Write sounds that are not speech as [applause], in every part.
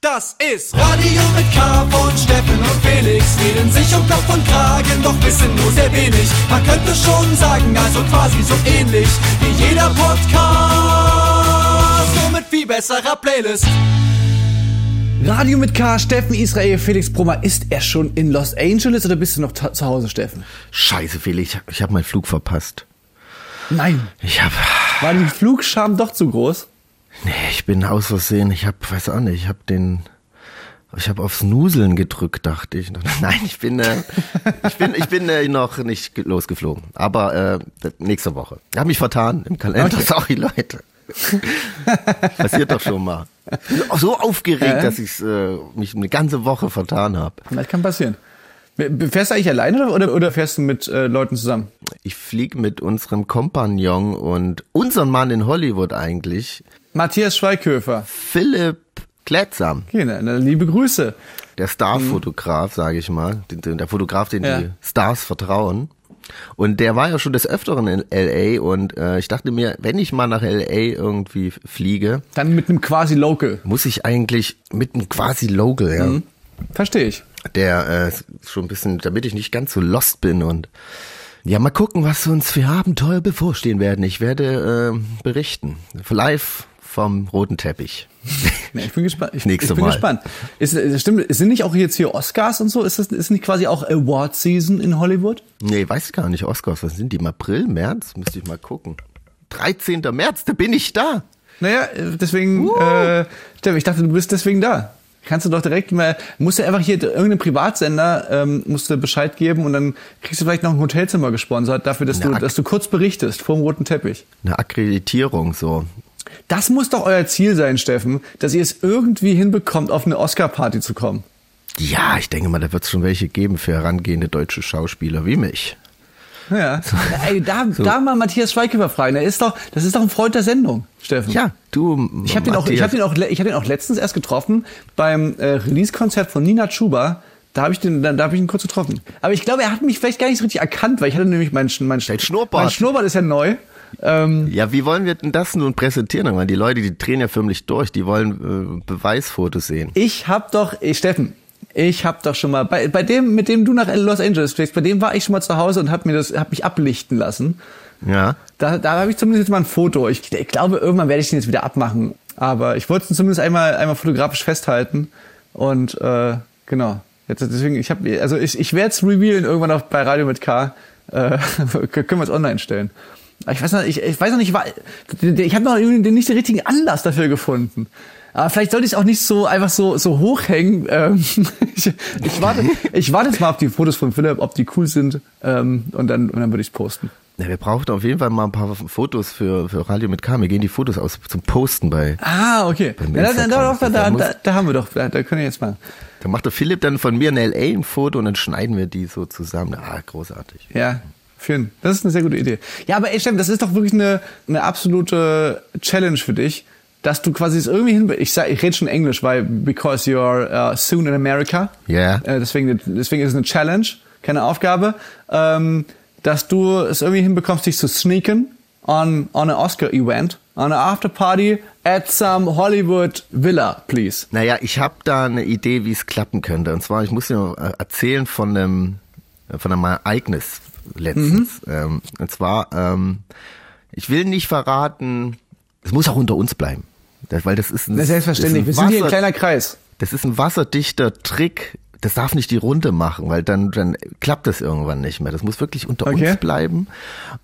Das ist Radio mit K von Steffen und Felix. Reden sich um Kopf und Kragen, doch wissen nur sehr wenig. Man könnte schon sagen, also quasi so ähnlich wie jeder Podcast. Nur mit viel besserer Playlist. Radio mit K, Steffen Israel, Felix Brummer. Ist er schon in Los Angeles oder bist du noch zu Hause, Steffen? Scheiße, Felix, ich habe meinen Flug verpasst. Nein. Ich habe War die Flugscham doch zu groß? Nee, ich bin aus Versehen, ich habe, weiß auch nicht, ich habe den, ich habe aufs Nuseln gedrückt, dachte ich. [laughs] Nein, ich bin, äh, ich bin, ich bin äh, noch nicht losgeflogen, aber äh, nächste Woche. Ich habe mich vertan im Kalender, [laughs] Okay. sorry Leute. Passiert doch schon mal. Ich bin auch so aufgeregt, dass ich äh, mich eine ganze Woche vertan habe. Das kann passieren. Fährst du eigentlich alleine oder, oder fährst du mit äh, Leuten zusammen? Ich fliege mit unserem Kompagnon und unseren Mann in Hollywood eigentlich, Matthias Schweighöfer. Philipp Klettsam. Okay, na, na, liebe Grüße. der Starfotograf, sage ich mal, der Fotograf, den Ja. die Stars vertrauen. Und der war ja schon des Öfteren in LA und äh, ich dachte mir, wenn ich mal nach LA irgendwie fliege, Dann mit einem quasi Local. muss ich eigentlich mit einem quasi Local, ja, Mhm. Verstehe ich. der äh, schon ein bisschen, damit ich nicht ganz so lost bin und ja, mal gucken, was uns für Abenteuer bevorstehen werden. Ich werde äh, berichten, live vom roten Teppich. [laughs] Nee, ich bin gespannt. Ich, Nächste ich bin Mal. gespannt. Ist, stimmt, sind nicht auch jetzt hier Oscars und so? Ist das ist nicht quasi auch Award Season in Hollywood? Nee, weiß ich gar nicht, Oscars, was sind die? Im April, März? Müsste ich mal gucken. 13. März, da bin ich da. Naja, äh, deswegen, äh, Steffen, ich dachte, du bist deswegen da. Kannst du doch direkt mal, musst du einfach hier irgendeinem Privatsender, ähm, musst du Bescheid geben und dann kriegst du vielleicht noch ein Hotelzimmer gesponsert dafür, dass du, Na, dass du kurz berichtest vor dem roten Teppich. Eine Akkreditierung so. Das muss doch euer Ziel sein, Steffen, dass ihr es irgendwie hinbekommt, auf eine Oscar-Party zu kommen. Ja, ich denke mal, da wird es schon welche geben für herangehende deutsche Schauspieler wie mich. Ja. Ey, da, da mal Matthias Schweighöfer fragen. Der ist doch, das ist doch ein Freund der Sendung, Steffen. Ja, du. Ich habe den auch, ich habe den auch, ich habe den auch letztens erst getroffen beim äh, Release-Konzert von Nina Chuba. Da habe ich den, da, da habe ich ihn kurz getroffen. Aber ich glaube, er hat mich vielleicht gar nicht so richtig erkannt, weil ich hatte nämlich mein, mein, Dein Schnurrbart. Mein Schnurrbart ist ja neu. Ähm, Ja, wie wollen wir denn das nun präsentieren? Weil die Leute, die drehen ja förmlich durch, die wollen äh, Beweisfotos sehen. ich habe doch, ey, Steffen, ich habe doch schon mal bei, bei dem, mit dem du nach Los Angeles fliegst, bei dem war ich schon mal zu Hause und habe mir das, habe mich ablichten lassen. Ja. Da, da habe ich zumindest jetzt mal ein Foto. Ich, ich glaube, irgendwann werde ich den jetzt wieder abmachen. Aber ich wollte es zumindest einmal, einmal fotografisch festhalten. Und äh, genau. Jetzt, deswegen, ich habe, also ich, ich werde es revealen irgendwann auch bei Radio mit K. Äh, [laughs] können wir es online stellen. Ich weiß noch, ich, ich weiß noch nicht, ich habe noch irgendwie nicht den richtigen Anlass dafür gefunden. Aber vielleicht sollte ich es auch nicht so einfach so so hochhängen. Ähm, [laughs] ich, ich warte, ich warte jetzt mal auf die Fotos von Philipp, ob die cool sind. Ähm, und dann und dann würde ich es posten. ja. Wir brauchen auf jeden Fall mal ein paar Fotos für, für Radio mit K. Wir gehen die Fotos aus zum Posten bei. Ah, okay. Ja, da, da, da, da, da, da haben wir doch, da, da können wir jetzt mal. Da macht der Philipp dann von mir in LA ein Foto und dann schneiden wir die so zusammen. Ah, großartig. Ja, führen. Das ist eine sehr gute Idee. Ja, aber ey, Steffen, das ist doch wirklich eine, eine absolute Challenge für dich, dass du quasi es irgendwie hin, ich sag, ich rede schon Englisch, weil because you're uh, soon in America. Ja. Äh, deswegen, deswegen ist es eine Challenge, keine Aufgabe, ähm, dass du es irgendwie hinbekommst, dich zu sneaken on, on an Oscar event, on an after party at some Hollywood villa, please. Naja, ich habe da eine Idee, wie es klappen könnte. Und zwar, ich muss dir äh, erzählen von einem, von einem Ereignis letztens. Ähm, und zwar, ähm, ich will nicht verraten, es muss auch unter uns bleiben. Das, weil das ist ein, Das ist selbstverständlich. Wir das ist sind hier ein kleiner Kreis. Das ist ein wasserdichter Trick. Das darf nicht die Runde machen, weil dann, dann klappt das irgendwann nicht mehr. Das muss wirklich unter Okay. uns bleiben.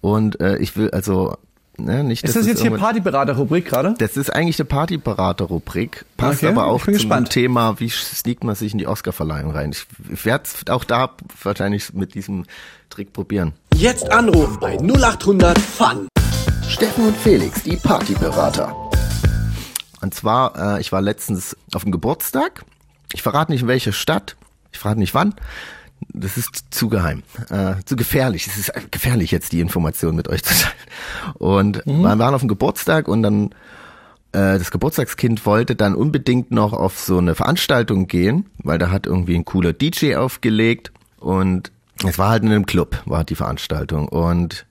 Und äh, ich will also ne, nicht. Ist das es jetzt hier Partyberater-Rubrik gerade? das ist eigentlich eine Partyberater-Rubrik, passt Okay, aber auch zum gespannt. Thema, wie sneakt man sich in die Oscarverleihung rein. Ich, ich werde auch da wahrscheinlich mit diesem Trick probieren. Jetzt anrufen bei 0800 Fun. Steffen und Felix, die Partyberater. Und zwar, äh, ich war letztens auf dem Geburtstag. Ich verrate nicht in welcher Stadt. Ich verrate nicht wann. Das ist zu geheim, äh, zu gefährlich. Es ist gefährlich jetzt die Information mit euch zu teilen. Und wir waren auf dem Geburtstag und dann äh, das Geburtstagskind wollte dann unbedingt noch auf so eine Veranstaltung gehen, weil da hat irgendwie ein cooler DJ aufgelegt und es war halt in einem Club, war die Veranstaltung und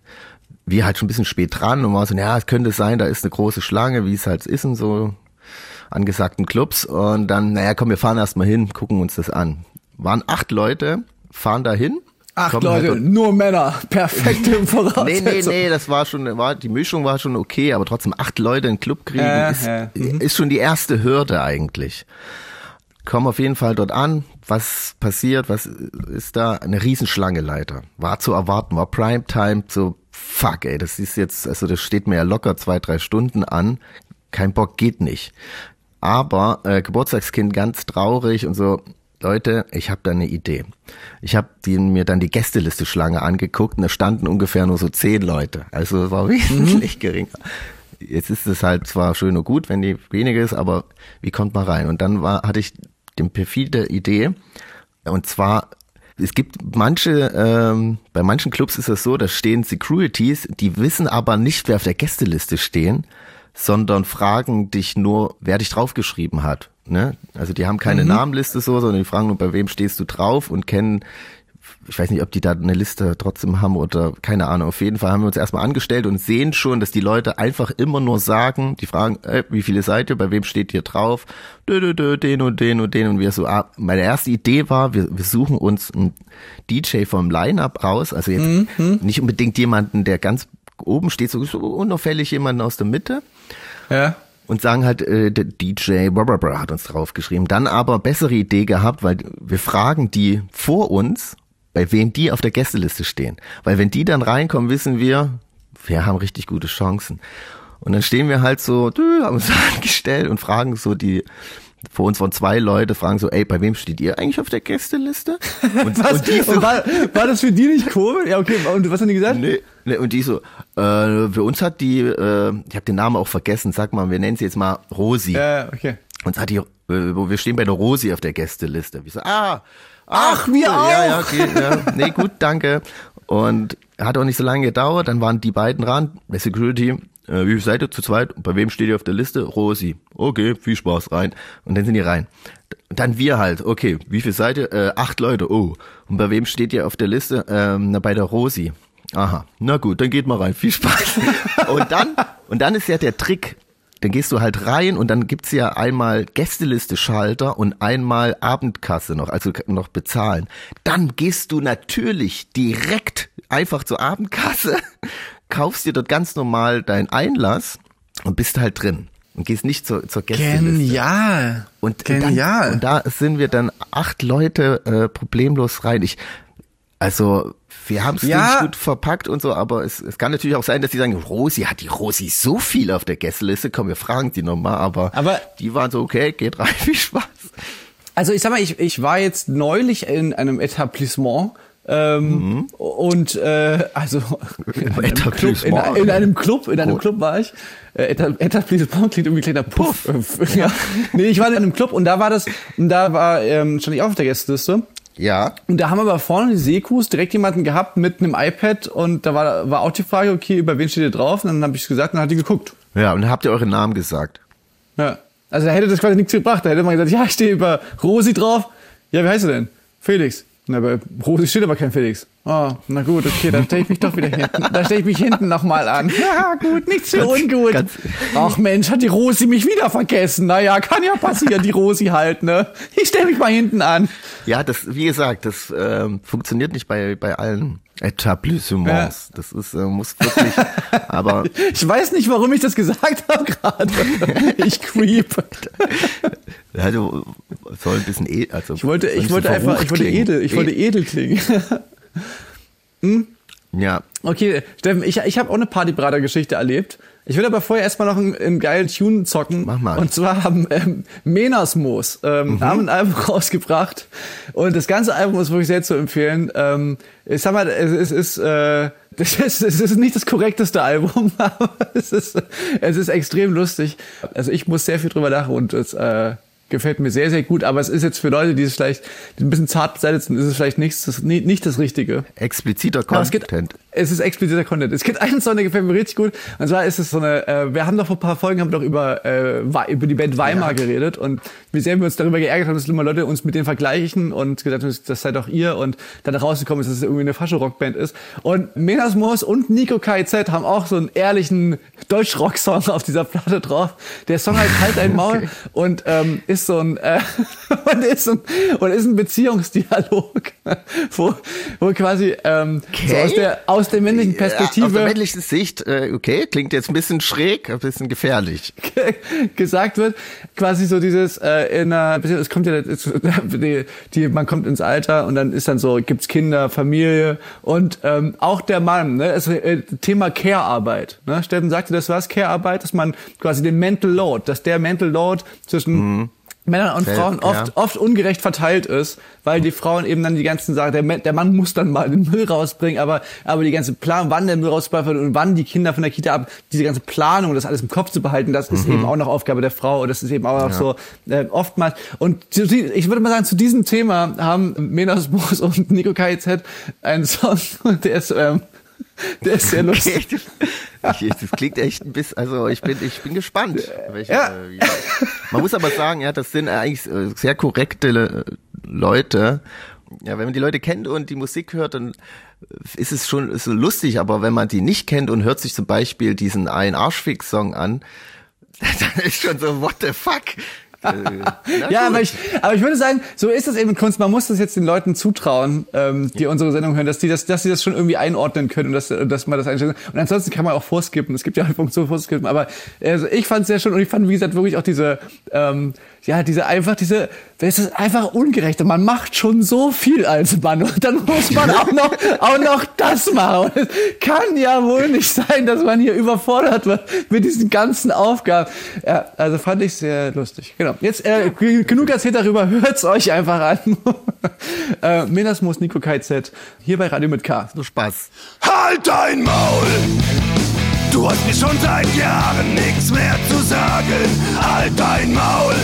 wir halt schon ein bisschen spät dran und war so, ja, es könnte sein, da ist eine große Schlange, wie es halt ist und so angesagten Clubs und dann, naja, komm, wir fahren erstmal hin, gucken uns das an. Waren acht Leute, fahren da hin. Acht Leute, halt nur Männer, [laughs] perfekte Voraussetzung. nee, nee, nee, das war schon, war, die Mischung war schon okay, aber trotzdem acht Leute in den Club kriegen, Ja, ist, mhm. ist schon die erste Hürde eigentlich. Kommen auf jeden Fall dort an. Was passiert? Was ist da? Eine Riesenschlange leider. War zu erwarten, war Primetime, so fuck, ey, das ist jetzt, also das steht mir ja locker zwei, drei Stunden an. Kein Bock, geht nicht. Aber äh, Geburtstagskind ganz traurig und so, Leute, ich habe da eine Idee. Ich habe mir dann die Gästeliste Schlange angeguckt und da standen ungefähr nur so zehn Leute. Also es war [laughs] wesentlich geringer. Jetzt ist es halt zwar schön und gut, wenn die weniger ist, aber wie kommt man rein? Und dann war, hatte ich die perfide Idee. Und zwar, es gibt manche, ähm, bei manchen Clubs ist es so, da stehen Securities, die wissen aber nicht, wer auf der Gästeliste stehen, sondern fragen dich nur, wer dich draufgeschrieben hat. Ne? Also die haben keine Namenliste so, sondern die fragen nur, bei wem stehst du drauf und kennen ich weiß nicht, ob die da eine Liste trotzdem haben oder keine Ahnung. Auf jeden Fall haben wir uns erstmal angestellt und sehen schon, dass die Leute einfach immer nur sagen, die fragen, äh, wie viele seid ihr, bei wem steht ihr drauf? Dö, dö, dö, den und den und den und wir so, ah, meine erste Idee war, wir, wir suchen uns einen DJ vom Line-Up raus, also jetzt nicht unbedingt jemanden, der ganz oben steht, so unauffällig jemanden aus der Mitte Ja. Und sagen halt, äh, der DJ Barbara hat uns draufgeschrieben. Dann aber bessere Idee gehabt, weil wir fragen die vor uns, bei wem die auf der Gästeliste stehen. Weil wenn die dann reinkommen, wissen wir, wir haben richtig gute Chancen. Und dann stehen wir halt so, [laughs] haben uns angestellt und fragen so die, vor uns waren zwei Leute, fragen so, ey, bei wem steht ihr eigentlich auf der Gästeliste? [laughs] Und, Was? und die so, Und war, war das für die nicht komisch? Ja, okay. Und was haben die gesagt? Nee, nee, und die so, äh, für uns hat die, äh, ich habe den Namen auch vergessen, sag mal, wir nennen sie jetzt mal Rosi. Ja, okay. Und hat die, äh, wir stehen bei der Rosi auf der Gästeliste. Wir so, ah, Ach, wir Ja, ja, auch. okay, ja. Nee, gut, danke. Und hat auch nicht so lange gedauert. Dann waren die beiden dran. Der Security, äh, wie viel seid ihr zu zweit? Bei wem steht ihr auf der Liste? Rosi. Okay, viel Spaß rein. Und dann sind die rein. Dann wir halt, okay, wie viel seid ihr? Äh, acht Leute, oh. Und bei wem steht ihr auf der Liste? Ähm, na, bei der Rosi. Aha, na gut, dann geht mal rein. Viel Spaß. [laughs] und dann, und dann ist ja der Trick, dann gehst du halt rein und dann gibt's ja einmal Gästeliste-Schalter und einmal Abendkasse noch, also noch bezahlen. Dann gehst du natürlich direkt einfach zur Abendkasse, kaufst dir dort ganz normal deinen Einlass und bist halt drin. Und gehst nicht zur, zur Gästeliste. Genial. Und Genial. Dann, und da sind wir dann acht Leute äh, problemlos rein. Ich, also wir haben es Ja. gut verpackt und so, aber es, es kann natürlich auch sein, dass die sagen, Rosi, hat die Rosi so viel auf der Gästeliste? Komm, wir fragen die nochmal, aber, Aber- die waren so, okay, geht rein, [laughs] viel Spaß. Also ich sag mal, ich, ich war jetzt neulich in einem Etablissement ähm, und äh, also in einem, Club, in, in einem Club, in einem Gut. Club war ich. Äh, Eta- Etablissement klingt irgendwie kleiner Puff. ja. Nee, ich war in einem Club und da war das, und da war ähm, stand ich auch auf der Gästeliste. Ja, Und da haben aber vorne die Sekus direkt jemanden gehabt mit einem iPad und da war, war auch die Frage, okay, über wen steht ihr drauf? Und dann habe ich gesagt, und dann hat die geguckt. ja, und dann habt ihr eure Namen gesagt. Ja. Also da hätte das quasi nichts gebracht. Da hätte man gesagt, ja, ich stehe über Rosi drauf. Ja, wie heißt du denn? Felix. Na, bei Rosi steht aber kein Felix. Oh, na gut, okay, dann stelle ich mich doch wieder hinten. Da stelle ich mich hinten nochmal an. [laughs] Ja, gut, nichts für ungut. ganz- Ach Mensch, hat die Rosi mich wieder vergessen. Naja, kann ja passieren, die Rosi halt, ne? Ich stelle mich mal hinten an. Ja, das, wie gesagt, das ähm, funktioniert nicht bei, bei allen Etablissements. Das ist, äh, muss wirklich, [laughs] aber Ich weiß nicht, warum ich das gesagt [laughs] habe gerade. Ich creep. also, soll ein bisschen, e also, Ich wollte, ich wollte einfach, ich wollte edel, ich wollte klingen. edel klingen. [laughs] Ja, Okay, Steffen, ich, ich habe auch eine Partybrater-Geschichte erlebt. Ich will aber vorher erstmal noch einen, einen geilen Tune zocken. Mach mal. Mhm. Und zwar haben ähm, Menasmoos ähm, haben ein Album [laughs] rausgebracht. Und das ganze Album ist wirklich sehr zu empfehlen. Ähm, ich sag mal, es, es ist... Äh, [laughs] das ist, es ist nicht das korrekteste Album, [laughs] aber es ist, es ist extrem lustig. Also ich muss sehr viel drüber lachen und es äh, gefällt mir sehr, sehr gut. Aber es ist jetzt für Leute, die es vielleicht die ein bisschen zart beseitigt sind, ist es vielleicht nichts, das, nicht, nicht das Richtige. expliziter Content. Es ist expliziter Content. Es gibt [laughs] einen Song, der gefällt mir richtig gut. Und zwar ist es so eine, äh, wir haben doch vor ein paar Folgen haben doch über, äh, über die Band Weimar ja. geredet und wie sehr wir uns darüber geärgert haben, dass immer Leute uns mit denen vergleichen und gesagt haben, das seid doch ihr und dann rausgekommen ist, dass es irgendwie eine Fascho-Rockband ist. Und Menas Moos und Nico KZ haben auch so einen ehrlichen Deutsch-Rock-Song auf dieser Platte drauf. Der Song heißt Halt ein Maul [laughs] okay. und ähm, ist so ein, äh, [laughs] und ist ein, und ist ein Beziehungsdialog, wo, wo quasi ähm, okay. so aus der aus der männlichen Perspektive. Ja, aus der männlichen Sicht, äh, okay, klingt jetzt ein bisschen schräg, ein bisschen gefährlich. [laughs] gesagt wird, quasi so dieses äh, in einer, es kommt ja, die, [laughs] die, man kommt ins Alter und dann ist dann so, gibt's Kinder, Familie und ähm, auch der Mann, ne, also, äh, Thema Care-Arbeit. Ne? Steffen sagte, das was Care-Arbeit, dass man quasi den Mental Load, dass der Mental Load zwischen mhm Männern und Frauen oft, ja. oft ungerecht verteilt ist, weil die Frauen eben dann die ganzen Sachen, der, der Mann muss dann mal den Müll rausbringen, aber, aber die ganze Plan, wann der Müll rausgebracht wird und wann die Kinder von der Kita ab, diese ganze Planung, das alles im Kopf zu behalten, das ist mhm. eben auch noch Aufgabe der Frau und das ist eben auch noch ja. so äh, oftmals. Und ich würde mal sagen, zu diesem Thema haben Menas Moos und Nico KIZ einen Song, [laughs] der ist, ähm, [laughs] der ist sehr lustig. Okay. das klingt echt ein bisschen, also ich bin, ich bin gespannt. Welche, ja. Äh, man muss aber sagen, ja, das sind eigentlich äh, sehr korrekte Leute. Ja, wenn man die Leute kennt und die Musik hört, dann ist es schon ist lustig, aber wenn man die nicht kennt und hört sich zum Beispiel diesen Ein Arschfix-Song an, [laughs] dann ist schon so, what the fuck? Äh, ja, aber ich, aber ich würde sagen, so ist es eben in Kunst. Man muss das jetzt den Leuten zutrauen, ähm, die ja. unsere Sendung hören, dass die das, dass sie das schon irgendwie einordnen können und dass, dass man das einstellen Und ansonsten kann man auch vorskippen. Es gibt ja eine Funktion vorskippen. Aber also ich fand es sehr schön und ich fand, wie gesagt, wirklich auch diese, ähm, ja, diese einfach diese, es ist einfach ungerecht und man macht schon so viel als Mann und dann muss man [laughs] auch noch, auch noch das machen. Und es kann ja wohl nicht sein, dass man hier überfordert wird mit diesen ganzen Aufgaben. Ja, also fand ich sehr lustig. Genau. Jetzt äh, genug erzählt darüber, [laughs] hört's euch einfach an. [laughs] äh, Menasmus Nico KZ hier bei Radio mit K. So Spaß. Halt dein Maul! Du hast mir schon seit Jahren nichts mehr zu sagen. Halt dein Maul!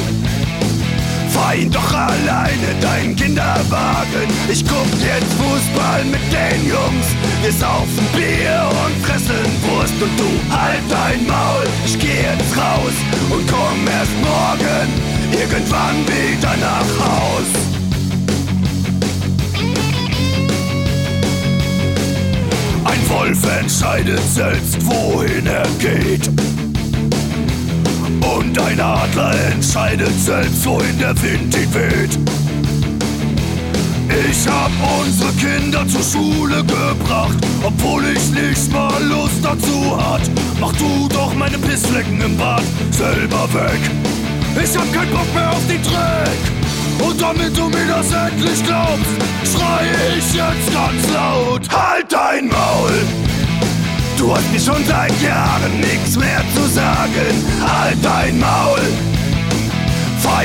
Ihn doch alleine, dein Kinderwagen. Ich guck jetzt Fußball mit den Jungs. Wir saufen Bier und fressen Wurst und du halt dein Maul. Ich geh jetzt raus und komm erst morgen irgendwann wieder nach Haus. Ein Wolf entscheidet selbst, wohin er geht. Und ein Adler entscheidet selbst, wohin der Wind ihn weht. Ich hab unsere Kinder zur Schule gebracht, obwohl ich nicht mal Lust dazu hat. Mach du doch meine Pissflecken im Bad selber weg. Ich hab keinen Bock mehr auf den Dreck. Und damit du mir das endlich glaubst, schreie ich jetzt ganz laut: Halt dein Maul! Du hast mir schon seit Jahren nichts mehr zu sagen. Halt dein Maul.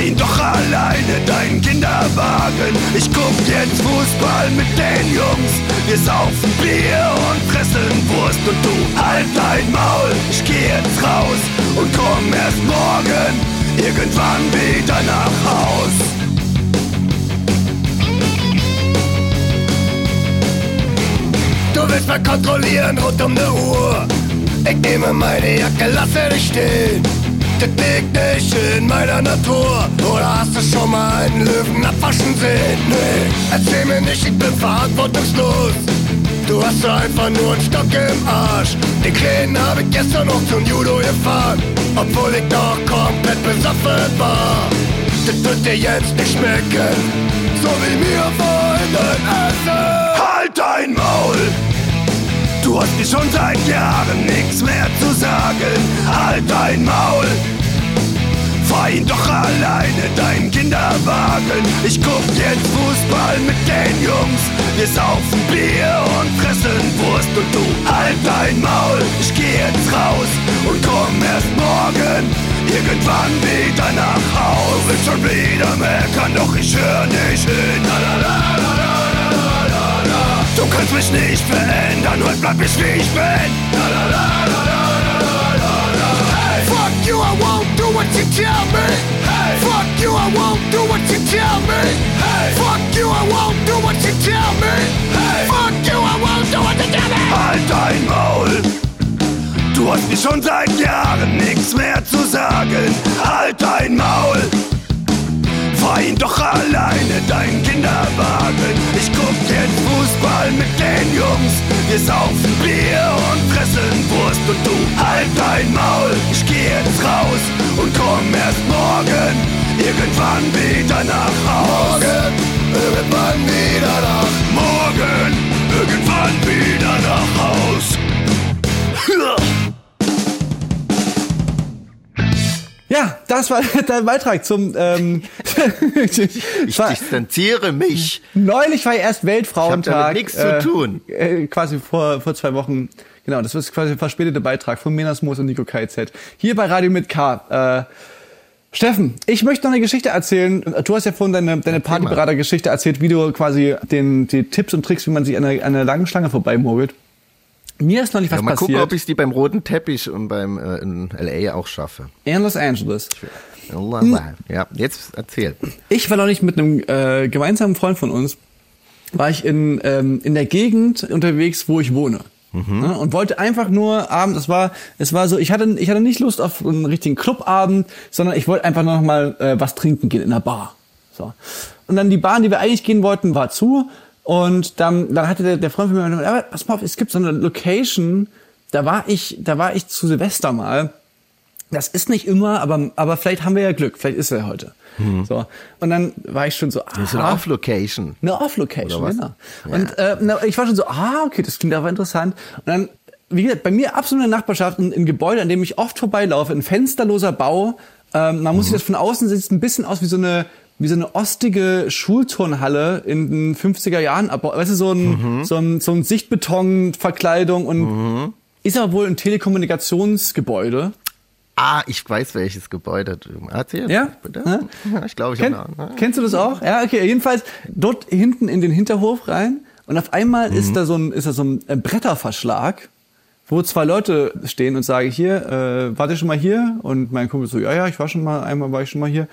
Ihn doch alleine, dein Kinderwagen. Ich guck jetzt Fußball mit den Jungs. Wir saufen Bier und fressen Wurst und du halt dein Maul. Ich geh jetzt raus und komm erst morgen irgendwann wieder nach Haus. Du willst mal kontrollieren rund um ne Uhr. Ich nehme meine Jacke, lasse dich stehen. Das liegt nicht in meiner Natur. Oder hast du schon mal einen Löwen abwaschen sehen? Nee, erzähl mir nicht, ich bin verantwortungslos. Du hast einfach nur einen Stock im Arsch. Den Kleinen habe ich gestern noch zum Judo gefahren. Obwohl ich doch komplett besoffen war. Das wird dir jetzt nicht schmecken. So wie mir vorhin dein Essen. Halt dein Maul! Du hast mir schon seit Jahren nichts mehr zu sagen. Halt dein Maul. Fahr ihn doch alleine, dein Kinderwagen. Ich guck jetzt Fußball mit den Jungs. Wir saufen Bier und fressen Wurst und du halt dein Maul. Ich geh jetzt raus und komm erst morgen irgendwann wieder nach Haus. Du willst schon wieder meckern, doch ich hör nicht hin. Lalalala. Du kannst mich nicht verändern, heute bleib ich wie ich bin. Hey. Fuck you, I won't do what you tell me. Hey. Fuck you, I won't do what you tell me. Hey. Fuck you, I won't do what you tell me. Fuck you, I won't do what you tell me. halt dein Maul. Du hast mir schon seit Jahren nichts mehr zu sagen. Halt dein Maul. Fahr ihn doch alleine dein Kinderwagen. Ich guck jetzt Fußball Jungs. Wir saufen Bier und fressen Wurst und du halt dein Maul. Ich geh jetzt raus und komm erst morgen irgendwann wieder nach Haus. Morgen, irgendwann wieder nach. Morgen, irgendwann wieder nach Haus. Ja, das war [laughs] dein Beitrag zum. Ähm, Ich [laughs] distanziere mich. neulich war ja erst Weltfrauentag. Ich hab damit nichts zu tun. Äh, quasi vor, vor zwei Wochen. Genau, das ist quasi ein verspäteter Beitrag von Menas Moos und Nico KZ. Hier bei Radio mit K. Äh, Steffen, ich möchte noch eine Geschichte erzählen. Du hast ja vorhin deine, deine Partyberater-Geschichte erzählt, wie du quasi den, die Tipps und Tricks, wie man sich an einer, an einer langen Schlange vorbeimogelt. Mir ist noch nicht was Ja, mal passiert. gucken, ob ich die beim roten Teppich und beim äh, in LA auch schaffe. in Los Angeles. Ja, jetzt erzähl. Ich war noch nicht mit einem äh, gemeinsamen Freund von uns, war ich in, ähm, in der Gegend unterwegs, wo ich wohne. Ja, und wollte einfach nur abends, es war, es war so, ich hatte, ich hatte nicht Lust auf einen richtigen Clubabend, sondern ich wollte einfach noch mal äh, was trinken gehen in der Bar. So. Und dann die Bar, in die wir eigentlich gehen wollten, war zu. Und dann, dann hatte der, der Freund von mir aber pass mal auf, es gibt so eine Location, da war ich, da war ich zu Silvester mal. Das ist nicht immer, aber, aber vielleicht haben wir ja Glück, vielleicht ist er heute. So. Und dann war ich schon so, Das ist eine aha. Off-Location. Eine Off-Location, genau. Und äh, na, ich war schon so, ah, okay, das klingt aber interessant. Und dann, wie gesagt, bei mir absolut in der Nachbarschaft, ein, ein Gebäude, an dem ich oft vorbeilaufe, ein fensterloser Bau. Ähm, man muss sich das von außen sieht es ein bisschen aus wie so eine wie so eine ostige Schulturnhalle in den 50er Jahren, aber weißt du, so ein, so ein, so ein Sichtbeton-Verkleidung und ist aber wohl ein Telekommunikationsgebäude. Ah, ich weiß, welches Gebäude du erzählst. Ja? Bitte? Ja? Ich glaube, ich Kenn, habe. Kennst du das auch? Ja, okay. Jedenfalls dort hinten in den Hinterhof rein und auf einmal Mhm. ist da so ein ist da so ein äh, Bretterverschlag, wo zwei Leute stehen und sagen hier, äh, wart ihr schon mal hier? Und mein Kumpel so, ja, ja, ich war schon mal, einmal war ich schon mal hier.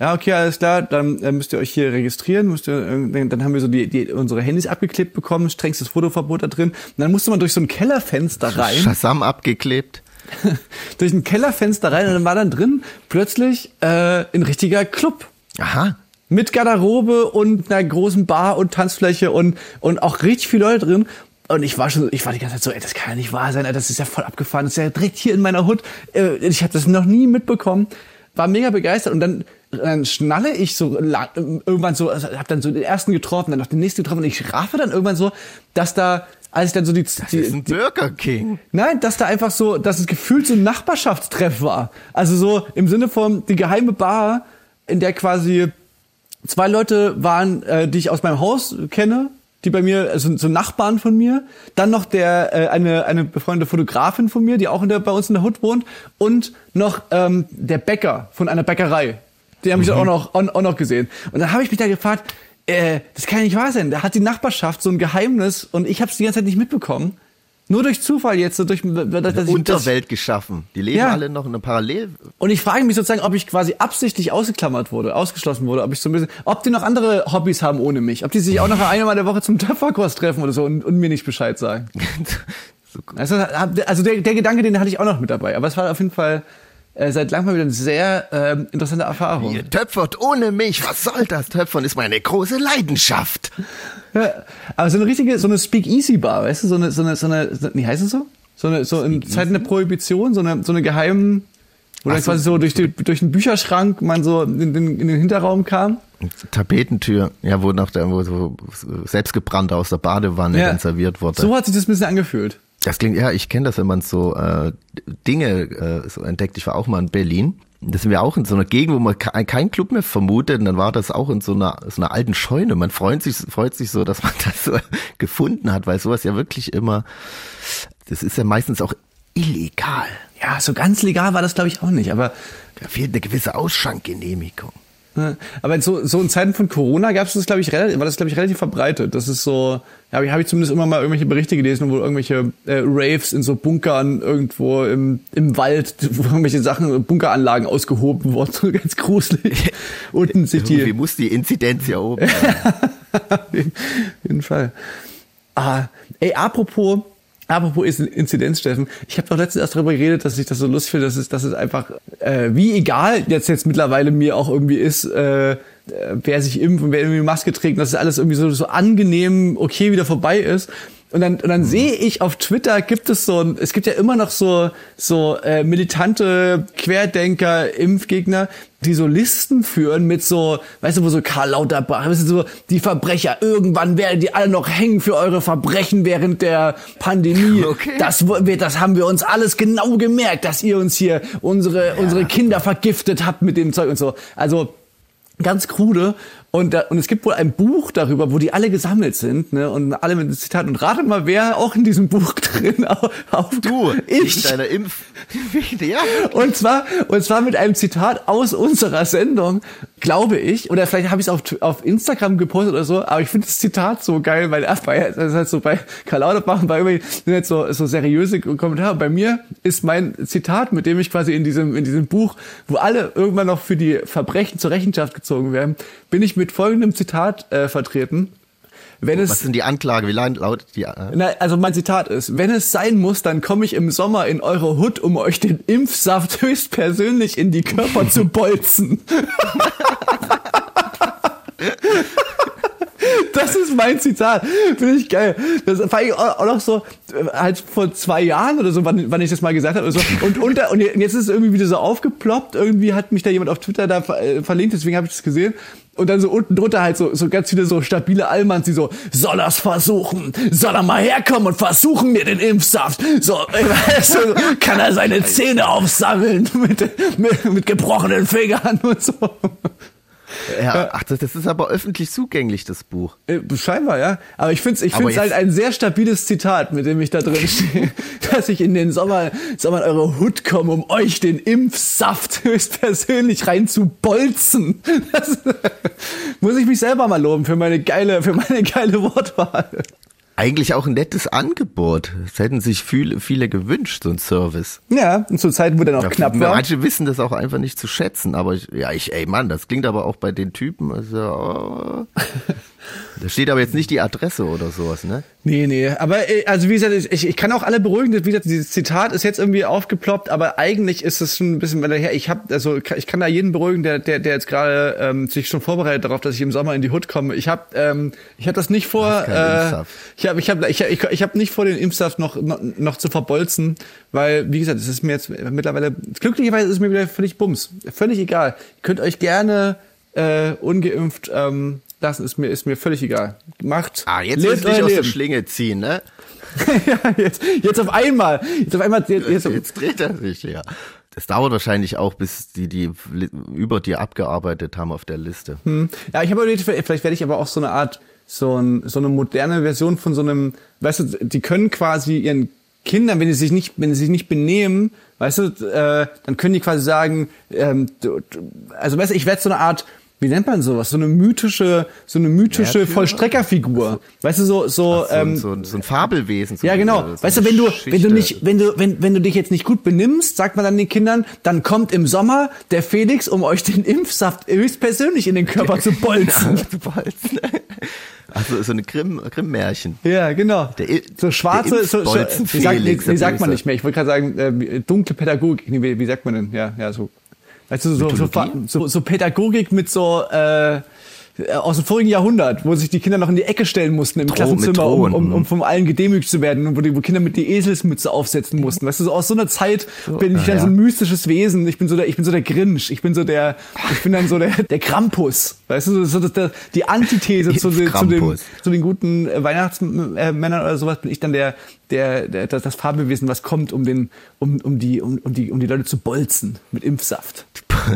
Ja, okay, alles klar, dann äh, müsst ihr euch hier registrieren, müsst ihr, äh, dann haben wir so die, die, unsere Handys abgeklebt bekommen, strengstes Fotoverbot da drin. Und dann musste man durch so ein Kellerfenster rein Shazam abgeklebt. [laughs] durch ein Kellerfenster rein und dann war dann drin plötzlich äh, ein richtiger Club. Aha. Mit Garderobe und einer großen Bar und Tanzfläche und, und auch richtig viele Leute drin. Und ich war schon, ich war die ganze Zeit so, ey, das kann ja nicht wahr sein, ey, das ist ja voll abgefahren, das ist ja direkt hier in meiner Hut. Äh, Ich habe das noch nie mitbekommen. War mega begeistert und dann, dann schnalle ich so irgendwann so, also hab dann so den ersten getroffen, dann noch den nächsten getroffen und ich raffe dann irgendwann so, dass da, als ich dann so die, Das ist die, ein Burger King. Nein, dass da einfach so, dass es gefühlt so ein Nachbarschaftstreff war. Also so im Sinne von die geheime Bar, in der quasi zwei Leute waren, äh, die ich aus meinem Haus kenne, die bei mir, also so Nachbarn von mir, dann noch der äh, eine eine befreundete Fotografin von mir, die auch in der, bei uns in der Hut wohnt, und noch ähm, der Bäcker von einer Bäckerei. Den habe ich dann auch noch auch, auch noch gesehen. Und dann habe ich mich da gefragt, äh, das kann ja nicht wahr sein. Da hat die Nachbarschaft so ein Geheimnis und ich habe es die ganze Zeit nicht mitbekommen. Nur durch Zufall jetzt, so durch dass Eine ich, Unterwelt geschaffen. Die leben Ja. alle noch in einer Parallel. und ich frage mich sozusagen, ob ich quasi absichtlich ausgeklammert wurde, ausgeschlossen wurde, ob ich so ein bisschen, ob die noch andere Hobbys haben ohne mich, ob die sich auch noch einmal der Woche zum Töpferkurs treffen oder so und, und mir nicht Bescheid sagen. so, [laughs] Also, also der, der Gedanke, den hatte ich auch noch mit dabei. Aber es war auf jeden Fall äh, seit langem mal wieder eine sehr ähm, interessante Erfahrung. ihr töpfert ohne mich. Was soll das? Töpfern ist meine große Leidenschaft. Ja, aber so eine richtige, so eine Speak-Easy-Bar, weißt du, so eine, so eine, so eine, wie heißt es so? So eine, so in Zeiten der Prohibition, so eine, so eine geheimen, wo dann quasi so durch, die, durch den Bücherschrank man so in den, in den Hinterraum kam. Tapetentür, ja, wo noch der, wo so selbstgebrannt aus der Badewanne Ja. dann serviert wurde. So hat sich das ein bisschen angefühlt. Das klingt, ja, ich kenne das, wenn man so äh, Dinge äh, so entdeckt. Ich war auch mal in Berlin. Das sind wir auch in so einer Gegend, wo man ke keinen Club mehr vermutet. Und dann war das auch in so einer, so einer alten Scheune. Man freut sich, freut sich so, dass man [laughs] das so gefunden hat, weil sowas ja wirklich immer, das ist ja meistens auch illegal. Ja, so ganz legal war das, glaube ich, auch nicht. Aber, Da fehlt eine gewisse Ausschankgenehmigung. Äh, aber so, so in Zeiten von Corona gab es das, glaube ich, war das, glaube ich, relativ verbreitet. Das ist so, ja, habe ich, hab ich zumindest immer mal irgendwelche Berichte gelesen, wo irgendwelche äh, Raves in so Bunkern irgendwo im, im Wald, wo irgendwelche Sachen, Bunkeranlagen ausgehoben wurden. [laughs] So ganz gruselig. [laughs] Unten sich die, muss die Inzidenz ja oben. [laughs] Auf jeden Fall. Ah, ey, apropos, Apropos Inzidenz, Steffen, ich habe doch letztens erst darüber geredet, dass ich das so lustig finde, dass es, dass es einfach, äh, wie egal jetzt jetzt mittlerweile mir auch irgendwie ist, äh, wer sich impft und wer irgendwie Maske trägt, dass es alles irgendwie so, so angenehm okay wieder vorbei ist. Und dann, und dann sehe ich auf Twitter gibt es so, es gibt ja immer noch so, so äh, militante Querdenker, Impfgegner, die so Listen führen mit so, weißt du, wo so Karl Lauterbach, weißt du, so die Verbrecher, irgendwann werden die alle noch hängen für eure Verbrechen während der Pandemie. [laughs] Okay. Das, das haben wir uns alles genau gemerkt, dass ihr uns hier unsere, unsere Kinder vergiftet habt mit dem Zeug und so. Also, ganz krude. Und, da, und es gibt wohl ein Buch darüber, wo die alle gesammelt sind, ne? Und alle mit Zitaten. Und ratet mal, wer auch in diesem Buch [laughs] drin auf, auf Du, ich. Deiner Impf. [laughs] ja. Und zwar, und zwar mit einem Zitat aus unserer Sendung, glaube ich, oder vielleicht habe ich es auf, auf Instagram gepostet oder so, aber ich finde das Zitat so geil, weil ach, bei, das ist halt so bei Karl Lauterbach, bei irgendwie sind jetzt so, so seriöse Kommentare. Bei mir ist mein Zitat, mit dem ich quasi in diesem, in diesem Buch, wo alle irgendwann noch für die Verbrechen zur Rechenschaft gezogen werden, bin ich mit folgendem Zitat äh, vertreten. Wenn es Was sind die Anklage? Wie laut lautet die? Äh? na, also mein Zitat ist, wenn es sein muss, dann komme ich im Sommer in eure Hut, um euch den Impfsaft höchstpersönlich in die Körper zu bolzen. [laughs] Das ist mein Zitat. Finde ich geil. Das war ich auch noch so, halt vor zwei Jahren oder so, wann, wann ich das mal gesagt habe. Oder so. Und, unter, und jetzt ist es irgendwie wieder so aufgeploppt. Irgendwie hat mich da jemand auf Twitter da äh, verlinkt, deswegen habe ich das gesehen. Und dann so unten drunter halt so, so ganz viele so stabile Allmanns, die so, soll er's versuchen? Soll er mal herkommen und versuchen mir den Impfsaft? So, [laughs] weißt kann er seine Zähne aufsammeln [laughs] mit, mit, mit gebrochenen Fingern und so. Ja, ach, das, das ist aber öffentlich zugänglich, das Buch. Äh, Scheinbar, ja. Aber ich finde es ich find's halt ein sehr stabiles Zitat, mit dem ich da drin stehe, [laughs] dass ich in den Sommer, Sommer in eure Hut komme, um euch den Impfsaft höchstpersönlich reinzubolzen. Das, [laughs] muss ich mich selber mal loben für meine geile, für meine geile Wortwahl. Eigentlich auch ein nettes Angebot. Das hätten sich viele, viele gewünscht, so ein Service. Ja, und zur Zeit, wo der noch Ja, knapp war. Manche wissen das auch einfach nicht zu schätzen, aber ich, ja, ich, ey Mann, das klingt aber auch bei den Typen, also, oh. [laughs] da steht aber jetzt nicht die Adresse oder sowas, ne? Nee, nee. Aber äh, also wie gesagt, ich, ich kann auch alle beruhigen. Wie gesagt, dieses Zitat ist jetzt irgendwie aufgeploppt, aber eigentlich ist es schon ein bisschen weiter her. Ich habe, also ich kann da jeden beruhigen, der, der, der jetzt gerade ähm, sich schon vorbereitet darauf, dass ich im Sommer in die Hut komme. Ich habe, ähm, ich habe das nicht vor. keinen Äh, ich habe, ich habe, ich, ich, ich habe nicht vor, den Impfsaft noch, noch noch zu verbolzen, weil wie gesagt, es ist mir jetzt mittlerweile glücklicherweise ist es mir wieder völlig bums, völlig egal. Ihr könnt euch gerne äh, ungeimpft ähm, lassen, ist mir ist mir völlig egal. Macht, Ah, jetzt lebt euer aus der. Schlinge ziehen, ne? [laughs] ja, jetzt, jetzt auf einmal. Jetzt auf einmal. Jetzt, jetzt, Jetzt dreht er sich, ja. Das dauert wahrscheinlich auch, bis die, die über dir abgearbeitet haben auf der Liste. ja, ich habe überlegt, vielleicht werde ich aber auch so eine Art, so, ein, so eine moderne Version von so einem, weißt du, die können quasi ihren Kindern, wenn sie sich nicht, wenn sie sich nicht benehmen, weißt du, äh, dann können die quasi sagen, ähm, du, du, also weißt du, ich werde so eine Art, wie nennt man sowas, so eine mythische, so eine mythische Märtyrer? Vollstreckerfigur, weißt du, so, so, So, ein- ähm, so, so ein Fabelwesen. So Ja, genau. so weißt du, wenn du, wenn du Geschichte. nicht, wenn du, wenn, wenn du dich jetzt nicht gut benimmst, sagt man dann den Kindern, dann kommt im Sommer der Felix, um euch den Impfsaft höchstpersönlich in den Körper zu bolzen. [laughs] zu bolzen. [laughs] Also so eine Grimm, Grimm-Märchen. Ja, genau. Der so schwarze, so, so, wie sagt, nee, der sagt man nicht mehr. Ich wollte gerade sagen, äh, wie- dunkle Pädagogik. Nee, wie, wie sagt man denn? Ja, ja, so. Du, so, so, so, so Pädagogik mit so, äh, aus dem vorigen Jahrhundert, wo sich die Kinder noch in die Ecke stellen mussten im Droh- Klassenzimmer, um, um, um von allen gedemütigt zu werden und wo, die, wo Kinder mit die Eselsmütze aufsetzen mussten. Weißt du, so aus so einer Zeit bin ich dann so ein ja. mystisches Wesen. Ich bin so der, ich bin so der Grinch. Ich bin so der, ich bin dann so der, der Krampus. Weißt du, so das, das, die Antithese zu, den- [laughs] zu, Krampus. zu den guten äh, Weihnachtsmännern oder sowas bin ich dann der, der, der das, das Fabelwesen, was kommt, um den, um, um die, um, um die, um die Leute zu bolzen mit Impfsaft. [laughs]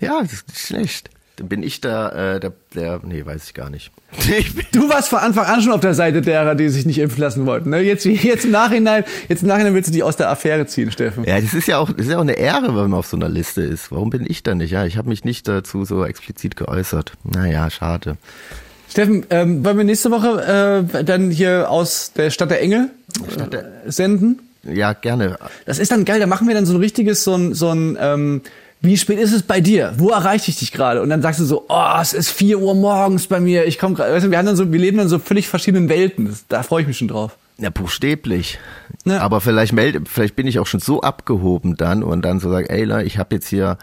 Ja, das ist nicht schlecht. Dann bin ich da, äh, der, der, nee, weiß ich gar nicht. [laughs] Du warst von Anfang an schon auf der Seite derer, die sich nicht impfen lassen wollten. Ne? Jetzt, jetzt im Nachhinein, jetzt im Nachhinein willst du die aus der Affäre ziehen, Steffen. ja, das ist ja auch, das ist ja auch eine Ehre, wenn man auf so einer Liste ist. Warum bin ich da nicht? Ja, ich habe mich nicht dazu so explizit geäußert. Naja, schade. Steffen, ähm, wollen wir nächste Woche äh, dann hier aus der Stadt der Engel Stadt der- äh, senden? Ja, gerne. Das ist dann geil, da machen wir dann so ein richtiges, so ein, so ein ähm, wie spät ist es bei dir? Wo erreiche ich dich gerade? Und dann sagst du so, oh, es ist 4 Uhr morgens bei mir, ich komme gerade, weißt du, wir haben dann so, wir leben dann so völlig verschiedenen Welten. Da freue ich mich schon drauf. Ja, buchstäblich. Ja. Aber vielleicht melde, vielleicht bin ich auch schon so abgehoben dann und dann so sage, ey, Leute, ich habe jetzt hier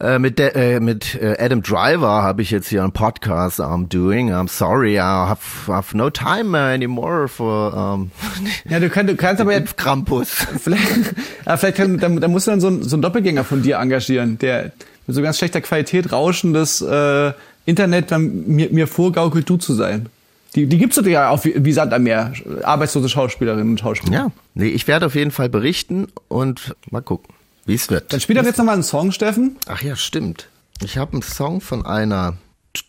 äh, mit der, äh, mit äh, Adam Driver habe ich jetzt hier einen Podcast I'm doing. I'm sorry, I have, have no time anymore for um, [laughs] Ja, du, kannst, du kannst aber jetzt Krampus. [laughs] vielleicht, ja, vielleicht kann, da, da musst du dann so, einen- so einen Doppelgänger von dir engagieren, der mit so ganz schlechter Qualität rauschendes äh, Internet dann mir, mir vorgaukelt, du zu sein. Die, die gibt's doch ja auch wie, wie Sand am Meer, arbeitslose Schauspielerinnen und Schauspieler. Ja, nee, ich werde auf jeden Fall berichten und mal gucken, wie es wird. Dann spiel doch jetzt nochmal einen Song, Steffen. Ach ja, stimmt. Ich habe einen Song von einer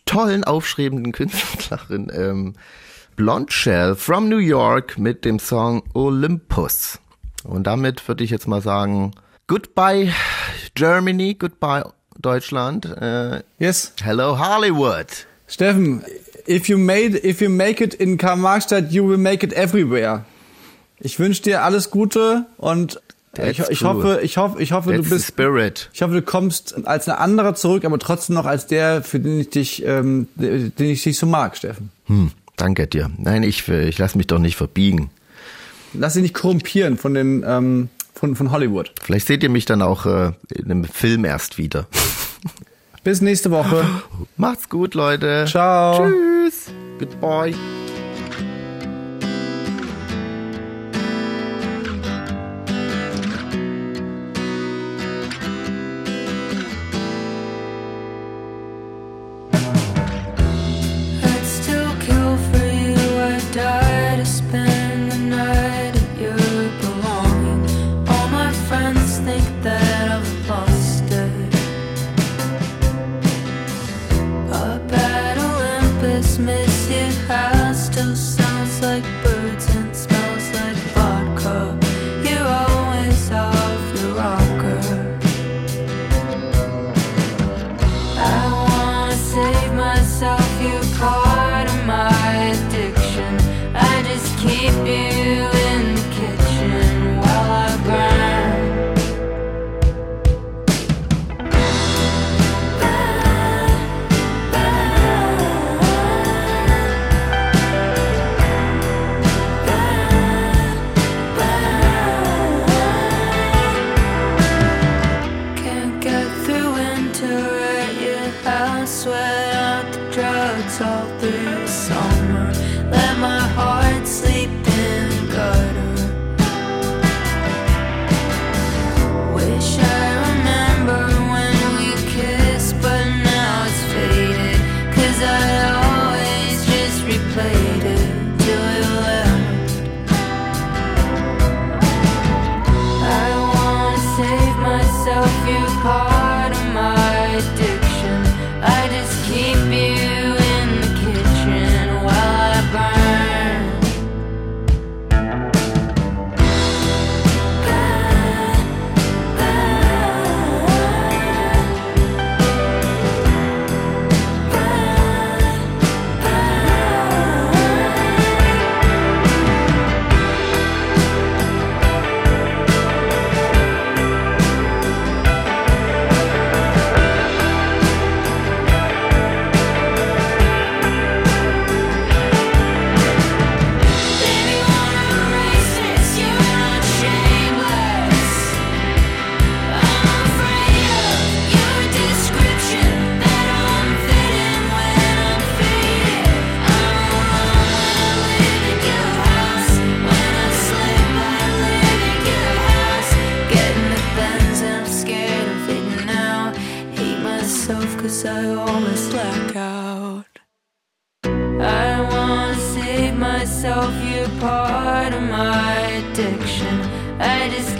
tollen, aufschrebenden Künstlerin, ähm, Blonde Shell from New York mit dem Song Olympus. Und damit würde ich jetzt mal sagen, goodbye Germany, goodbye Deutschland, äh, Yes. hello Hollywood. Steffen, if you made, if you make it in Karl-Marx-Stadt, you will make it everywhere. Ich wünsche dir alles Gute und ich, ich hoffe, ich hoffe, ich hoffe, That's du bist, spirit. ich hoffe, du kommst als ein anderer zurück, aber trotzdem noch als der, für den ich dich, ähm, den ich dich so mag, Steffen. Hm, danke dir. Nein, ich, ich lasse mich doch nicht verbiegen. Lass dich nicht korrumpieren von den, ähm, von, von Hollywood. Vielleicht seht ihr mich dann auch äh, in einem Film erst wieder. Bis nächste Woche. Macht's gut, Leute. Ciao. Tschüss. Goodbye. Myself 'cause I always black out. I wanna save myself, you're part of my addiction. I just